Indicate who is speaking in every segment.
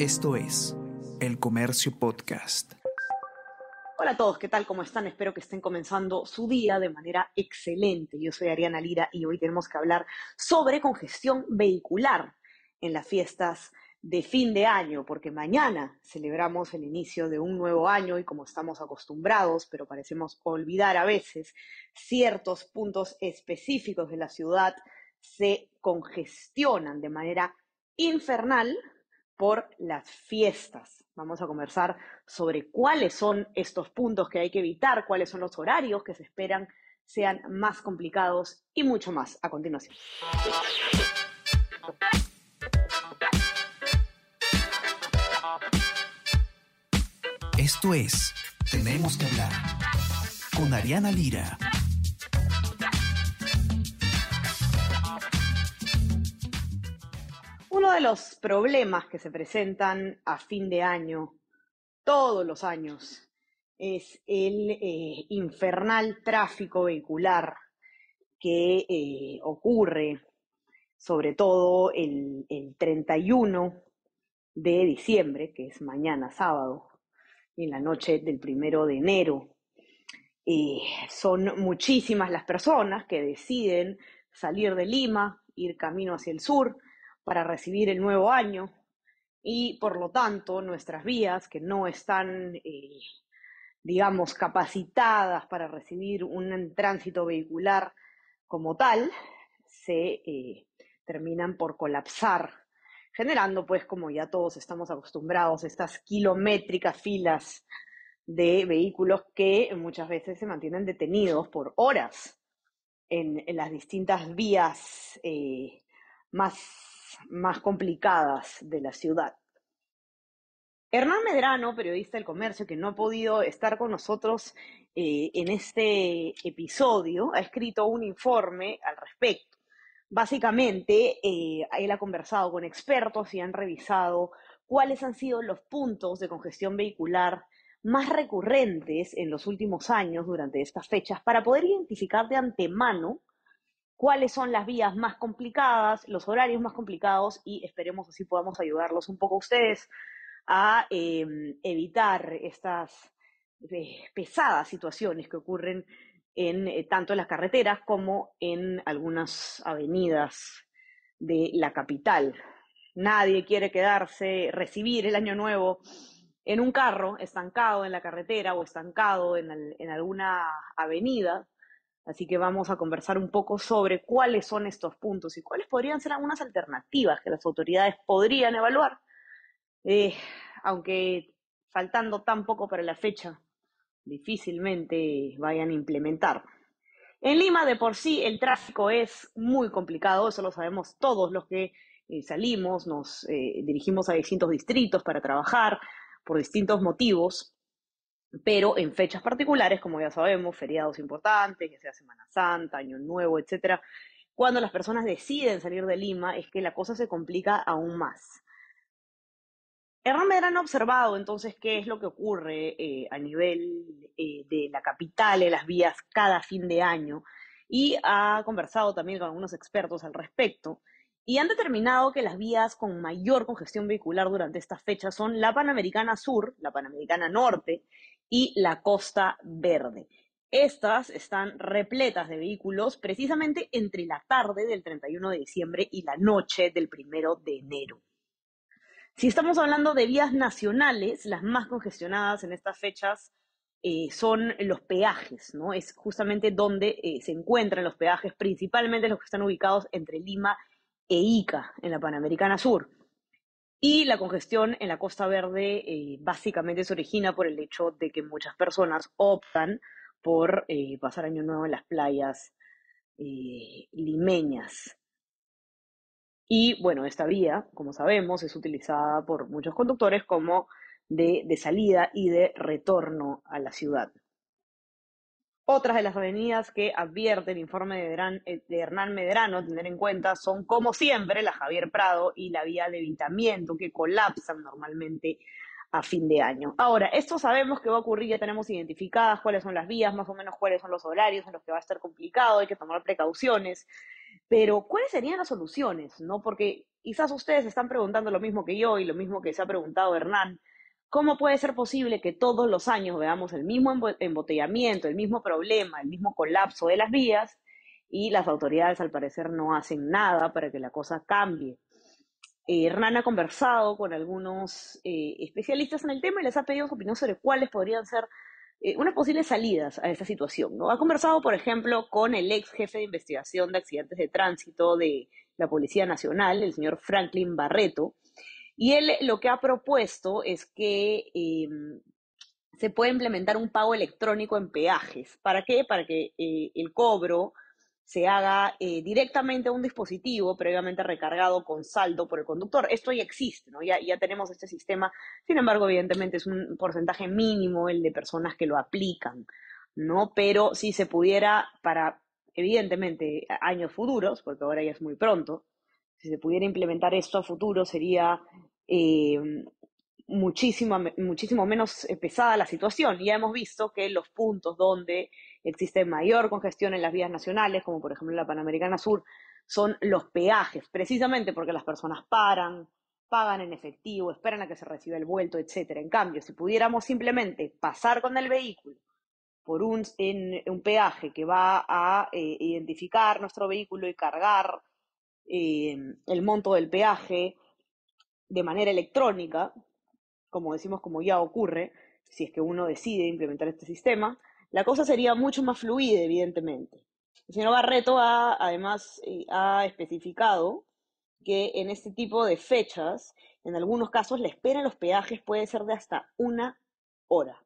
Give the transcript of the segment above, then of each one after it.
Speaker 1: Esto es El Comercio Podcast.
Speaker 2: Hola a todos, ¿qué tal? ¿Cómo están? Espero que estén comenzando su día de manera excelente. Yo soy Ariana Lira y hoy tenemos que hablar sobre congestión vehicular en las fiestas de fin de año, porque mañana celebramos el inicio de un nuevo año y como estamos acostumbrados, pero parecemos olvidar a veces, ciertos puntos específicos de la ciudad se congestionan de manera infernal por las fiestas. Vamos a conversar sobre cuáles son estos puntos que hay que evitar, cuáles son los horarios que se esperan sean más complicados y mucho más a continuación.
Speaker 1: Esto es Tenemos que hablar con Ariana Lira.
Speaker 2: Uno de los problemas que se presentan a fin de año, todos los años, es el eh, infernal tráfico vehicular que eh, ocurre sobre todo el, 31 de diciembre, que es mañana sábado, y en la noche del primero de enero. Eh, son muchísimas las personas que deciden salir de Lima, ir camino hacia el sur, para recibir el nuevo año y por lo tanto nuestras vías que no están, eh, digamos, capacitadas para recibir un tránsito vehicular como tal, se eh, terminan por colapsar, generando pues como ya todos estamos acostumbrados, estas kilométricas filas de vehículos que muchas veces se mantienen detenidos por horas en, las distintas vías eh, más más complicadas de la ciudad. Hernán Medrano, periodista del comercio, que no ha podido estar con nosotros eh, en este episodio, ha escrito un informe al respecto. Básicamente, eh, él ha conversado con expertos y han revisado cuáles han sido los puntos de congestión vehicular más recurrentes en los últimos años durante estas fechas para poder identificar de antemano cuáles son las vías más complicadas, los horarios más complicados y esperemos así podamos ayudarlos un poco a ustedes a em, evitar estas eh, pesadas situaciones que ocurren en eh, tanto en las carreteras como en algunas avenidas de la capital. Nadie quiere quedarse, recibir el año nuevo en un carro estancado en la carretera o estancado en alguna avenida Así que vamos a conversar un poco sobre cuáles son estos puntos y cuáles podrían ser algunas alternativas que las autoridades podrían evaluar, eh, aunque faltando tan poco para la fecha, difícilmente vayan a implementar. En Lima de por sí el tráfico es muy complicado, eso lo sabemos todos los que eh, salimos, nos eh, dirigimos a distintos distritos para trabajar por distintos motivos pero en fechas particulares, como ya sabemos, feriados importantes, ya sea Semana Santa, Año Nuevo, etcétera, cuando las personas deciden salir de Lima es que la cosa se complica aún más. Hernán Medrano ha observado entonces qué es lo que ocurre eh, a nivel eh, de la capital, en las vías cada fin de año, y ha conversado también con algunos expertos al respecto, y han determinado que las vías con mayor congestión vehicular durante estas fechas son la Panamericana Sur, la Panamericana Norte y la Costa Verde. Estas están repletas de vehículos precisamente entre la tarde del 31 de diciembre y la noche del 1 de enero. Si estamos hablando de vías nacionales, las más congestionadas en estas fechas eh, son los peajes, ¿no? Es justamente donde eh, se encuentran los peajes, principalmente los que están ubicados entre Lima e Ica, en la Panamericana Sur. Y la congestión en la Costa Verde eh, básicamente se origina por el hecho de que muchas personas optan por eh, pasar año nuevo en las playas eh, limeñas. Y bueno, esta vía, como sabemos, es utilizada por muchos conductores como de salida y de retorno a la ciudad. Otras de las avenidas que advierte el informe eh, de, Hernán Medrano tener en cuenta son, como siempre, la Javier Prado y la vía de Evitamiento, que colapsan normalmente a fin de año. Ahora, esto sabemos que va a ocurrir, ya tenemos identificadas cuáles son las vías, más o menos cuáles son los horarios en los que va a estar complicado, hay que tomar precauciones, pero ¿cuáles serían las soluciones? ¿No? Porque quizás ustedes están preguntando lo mismo que yo y lo mismo que se ha preguntado Hernán. ¿Cómo puede ser posible que todos los años veamos el mismo embotellamiento, el mismo problema, el mismo colapso de las vías y las autoridades al parecer no hacen nada para que la cosa cambie? Eh, Hernán ha conversado con algunos eh, especialistas en el tema y les ha pedido su opinión sobre cuáles podrían ser eh, unas posibles salidas a esta situación. ¿no? Ha conversado, por ejemplo, con el ex jefe de investigación de accidentes de tránsito de la Policía Nacional, el señor Franklin Barreto, y él lo que ha propuesto es que em, se pueda implementar un pago electrónico en peajes. ¿Para qué? Para que eh, el cobro se haga eh, directamente a un dispositivo previamente recargado con saldo por el conductor. Esto ya existe, ¿no? Ya, ya tenemos este sistema. Sin embargo, evidentemente es un porcentaje mínimo el de personas que lo aplican, ¿no? Pero si se pudiera para, evidentemente, años futuros, porque ahora ya es muy pronto, si se pudiera implementar esto a futuro sería eh, muchísimo, muchísimo menos pesada la situación. Ya hemos visto que los puntos donde existe mayor congestión en las vías nacionales, como por ejemplo la Panamericana Sur, son los peajes, precisamente porque las personas paran, pagan en efectivo, esperan a que se reciba el vuelto, etc. En cambio, si pudiéramos simplemente pasar con el vehículo por un, un peaje que va a eh, identificar nuestro vehículo y cargar eh, el monto del peaje de manera electrónica, como decimos, como ya ocurre, si es que uno decide implementar este sistema, la cosa sería mucho más fluida, evidentemente. El señor Barreto ha, además, eh, ha especificado que en este tipo de fechas, en algunos casos, la espera en los peajes puede ser de hasta una hora.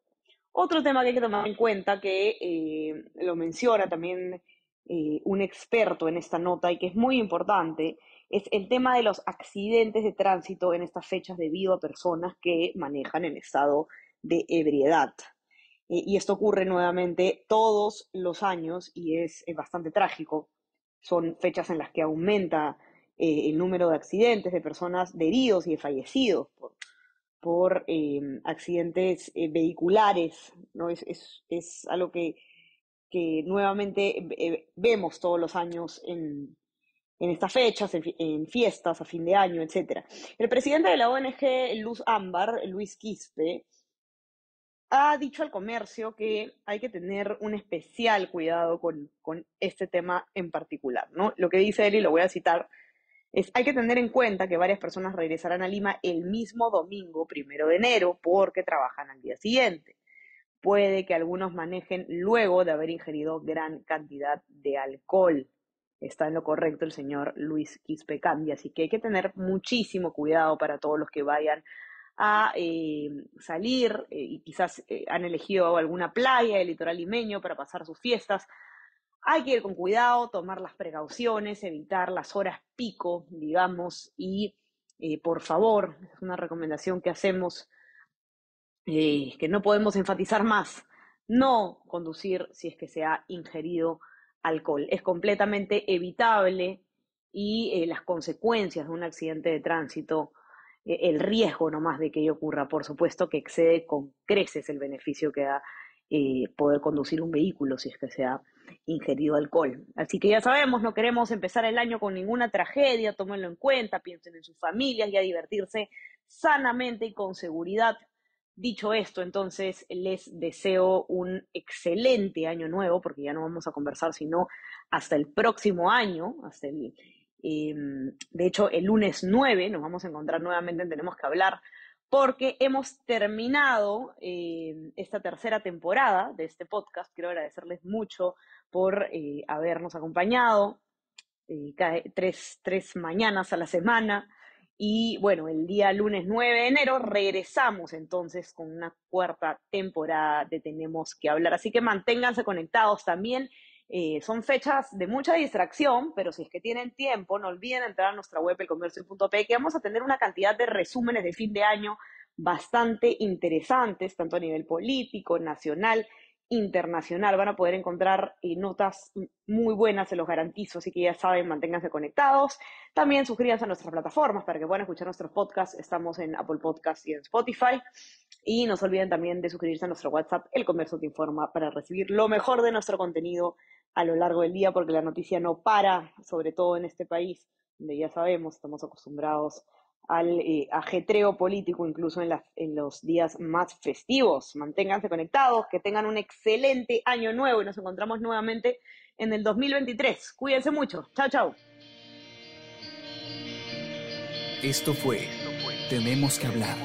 Speaker 2: Otro tema que hay que tomar en cuenta, que eh, lo menciona también eh, un experto en esta nota y que es muy importante, es el tema de los accidentes de tránsito en estas fechas debido a personas que manejan en estado de ebriedad. Eh, y esto ocurre nuevamente todos los años y es, bastante trágico. Son fechas en las que aumenta eh, el número de accidentes, de personas de heridos y de fallecidos por, eh, accidentes vehiculares. ¿no? Es, es, algo que, que nuevamente vemos todos los años en, en estas fechas, en, fiestas, a fin de año, etc. El presidente de la ONG Luz Ámbar, Luis Quispe, ha dicho al comercio que hay que tener un especial cuidado con, con, este tema en particular, ¿no? Lo que dice él, y lo voy a citar, es hay que tener en cuenta que varias personas regresarán a Lima el mismo domingo, primero de enero, porque trabajan al día siguiente. Puede que algunos manejen luego de haber ingerido gran cantidad de alcohol está en lo correcto el señor Luis Quispe Candia. Así que hay que tener muchísimo cuidado para todos los que vayan a eh, salir eh, y quizás eh, han elegido alguna playa del litoral limeño para pasar sus fiestas. Hay que ir con cuidado, tomar las precauciones, evitar las horas pico, digamos, y por favor, es una recomendación que hacemos, que no podemos enfatizar más, no conducir si es que se ha ingerido alcohol. Es completamente evitable y eh, las consecuencias de un accidente de tránsito, eh, el riesgo nomás de que ello ocurra, por supuesto que excede con creces el beneficio que da eh, poder conducir un vehículo si es que se ha ingerido alcohol. Así que ya sabemos, no queremos empezar el año con ninguna tragedia, tómenlo en cuenta, piensen en sus familias y a divertirse sanamente y con seguridad Dicho esto, entonces les deseo un excelente año nuevo, porque ya no vamos a conversar sino hasta el próximo año, hasta el, em, de hecho el lunes 9 nos vamos a encontrar nuevamente Tenemos que hablar, porque hemos terminado em, esta tercera temporada de este podcast. Quiero agradecerles mucho por eh, habernos acompañado eh, tres, tres mañanas a la semana. Y bueno, el día lunes 9 de enero regresamos entonces con una cuarta temporada de Tenemos que hablar. Así que manténganse conectados también. Eh, son fechas de mucha distracción, pero si es que tienen tiempo, no olviden entrar a nuestra web elcomercio.p, que vamos a tener una cantidad de resúmenes de fin de año bastante interesantes, tanto a nivel político, nacional internacional. Van a poder encontrar eh, notas muy buenas, se los garantizo, así que ya saben, manténganse conectados. También suscríbanse a nuestras plataformas para que puedan escuchar nuestros podcasts. Estamos en Apple Podcasts y en Spotify. Y no se olviden también de suscribirse a nuestro WhatsApp, El Comercio Te Informa, para recibir lo mejor de nuestro contenido a lo largo del día, porque la noticia no para, sobre todo en este país donde ya sabemos, estamos acostumbrados al eh, ajetreo político, incluso en, en los días más festivos. Manténganse conectados, que tengan un excelente año nuevo y nos encontramos nuevamente en el 2023. Cuídense mucho. Chao, chao.
Speaker 1: Esto fue Tenemos que hablar.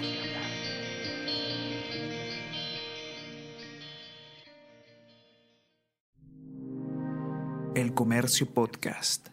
Speaker 1: El Comercio Podcast.